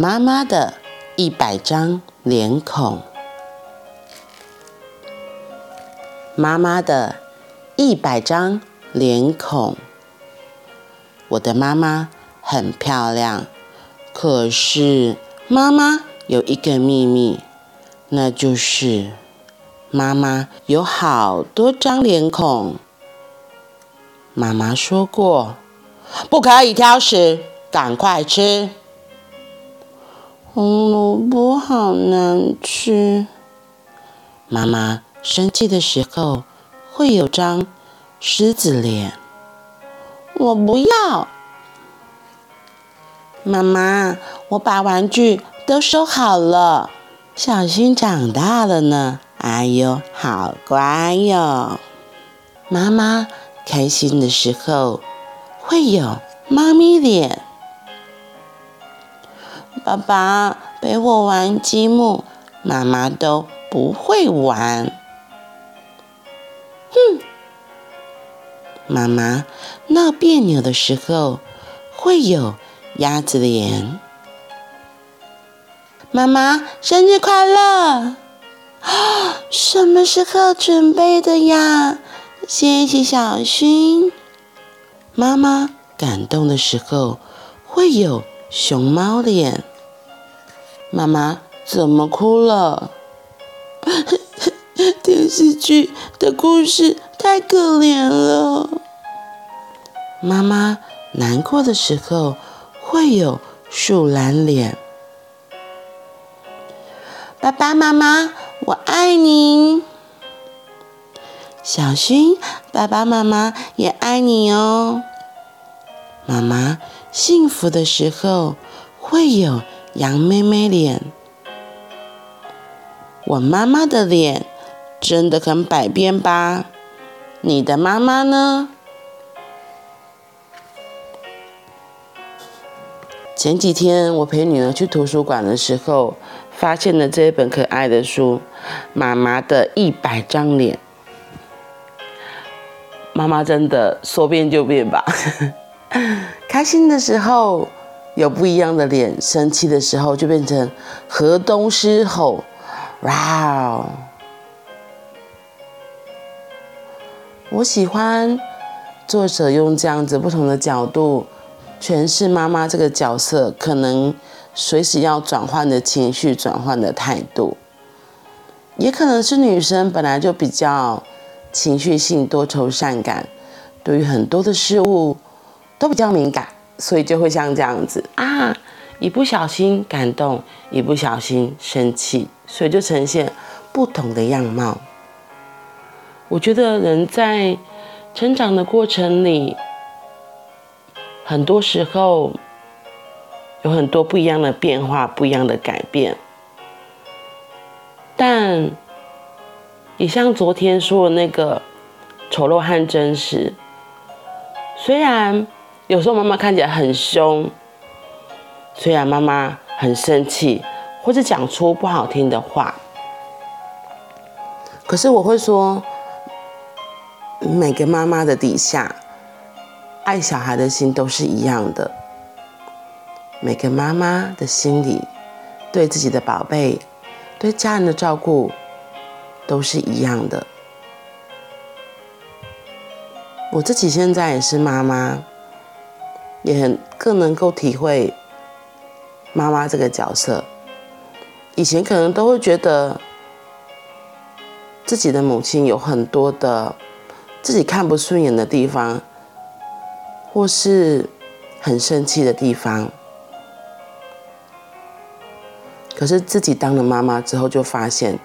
妈妈的一百张脸孔，妈妈的一百张脸孔。我的妈妈很漂亮，可是妈妈有一个秘密，那就是妈妈有好多张脸孔。妈妈说过，不可以挑食，赶快吃。红萝卜好难吃。妈妈生气的时候会有张狮子脸。我不要。妈妈，我把玩具都收好了。小新长大了呢。哎呦，好乖哟。妈妈开心的时候会有猫咪脸。爸爸陪我玩积木，妈妈都不会玩。哼，妈妈闹别扭的时候会有鸭子脸。妈妈生日快乐！啊，什么时候准备的呀？谢谢小薰。妈妈感动的时候会有熊猫脸。妈妈怎么哭了？电视剧的故事太可怜了。妈妈难过的时候会有树懒脸。爸爸妈妈，我爱你。小心，爸爸妈妈也爱你哦。妈妈幸福的时候会有。羊妹妹脸，我妈妈的脸真的很百变吧？你的妈妈呢？前几天我陪女儿去图书馆的时候，发现了这一本可爱的书《妈妈的一百张脸》。妈妈真的说变就变吧？开心的时候。有不一样的脸，生气的时候就变成河东狮吼，哇哦！我喜欢作者用这样子不同的角度诠释妈妈这个角色，可能随时要转换的情绪、转换的态度，也可能是女生本来就比较情绪性、多愁善感，对于很多的事物都比较敏感。所以就会像这样子啊，一不小心感动，一不小心生气，所以就呈现不同的样貌。我觉得人在成长的过程里，很多时候有很多不一样的变化，不一样的改变。但也像昨天说的那个丑陋和真实，虽然。有时候妈妈看起来很凶，虽然妈妈很生气，或者讲出不好听的话，可是我会说，每个妈妈的底下，爱小孩的心都是一样的。每个妈妈的心里，对自己的宝贝，对家人的照顾，都是一样的。我自己现在也是妈妈。也很更能够体会妈妈这个角色。以前可能都会觉得自己的母亲有很多的自己看不顺眼的地方，或是很生气的地方。可是自己当了妈妈之后，就发现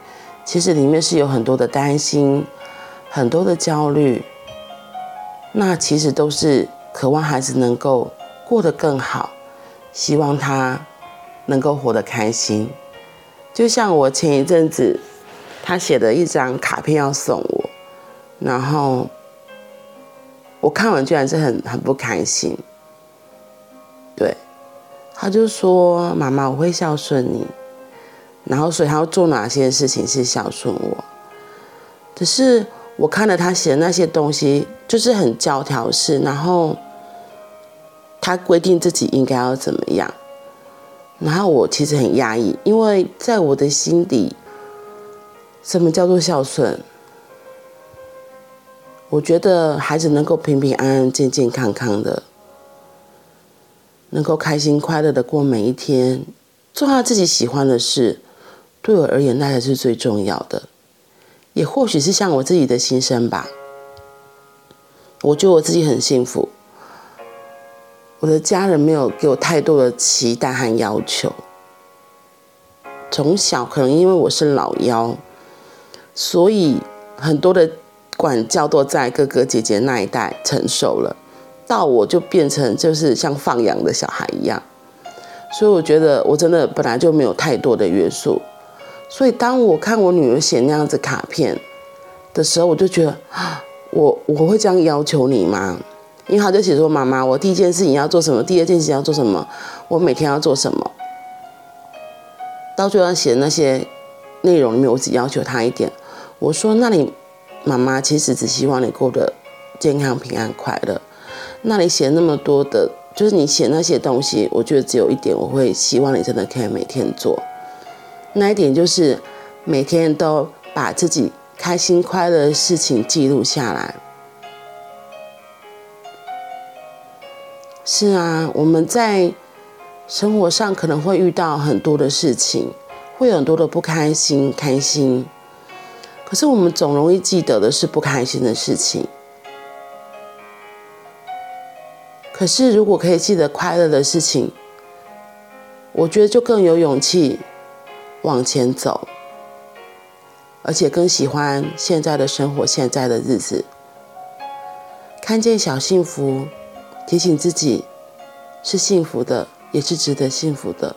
其实里面是有很多的担心，很多的焦虑。那其实都是。渴望孩子能够过得更好，希望他能够活得开心。就像我前一阵子，他写了一张卡片要送我，然后我看完居然是很很不开心。对，他就说：“妈妈，我会孝顺你。”然后所以他要做哪些事情是孝顺我？只是。我看了他写的那些东西，就是很教条式，然后他规定自己应该要怎么样，然后我其实很压抑，因为在我的心底，什么叫做孝顺？我觉得孩子能够平平安安、健健康康的，能够开心快乐的过每一天，做他自己喜欢的事，对我而言那才是最重要的。也或许是像我自己的心声吧。我觉得我自己很幸福。我的家人没有给我太多的期待和要求。从小可能因为我是老幺，所以很多的管教都在哥哥姐姐那一代承受了，到我就变成就是像放养的小孩一样。所以我觉得我真的本来就没有太多的约束。所以当我看我女儿写那样子卡片的时候，我就觉得啊，我我会这样要求你吗？因为他就写说：“妈妈，我第一件事情要做什么？第二件事情要做什么？我每天要做什么？”到最后写的那些内容里面，我只要求他一点。我说：“那你妈妈其实只希望你过得健康、平安、快乐。那你写那么多的，就是你写那些东西，我觉得只有一点，我会希望你真的可以每天做。那一点就是每天都把自己开心、快乐的事情记录下来。”是啊，我们在生活上可能会遇到很多的事情，会有很多的不开心、开心。可是我们总容易记得的是不开心的事情。可是如果可以记得快乐的事情，我觉得就更有勇气往前走，而且更喜欢现在的生活、现在的日子，看见小幸福。提醒自己是幸福的，也是值得幸福的。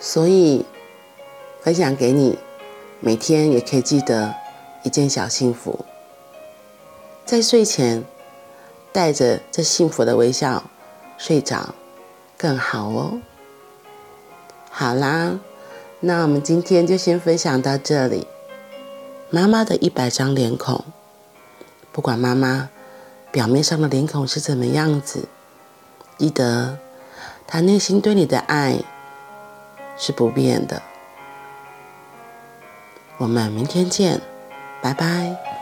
所以分享给你，每天也可以记得一件小幸福，在睡前带着这幸福的微笑睡着更好哦。好啦，那我们今天就先分享到这里。妈妈的一百张脸孔，不管妈妈。表面上的脸孔是怎么样子？记得，他内心对你的爱是不变的。我们明天见，拜拜。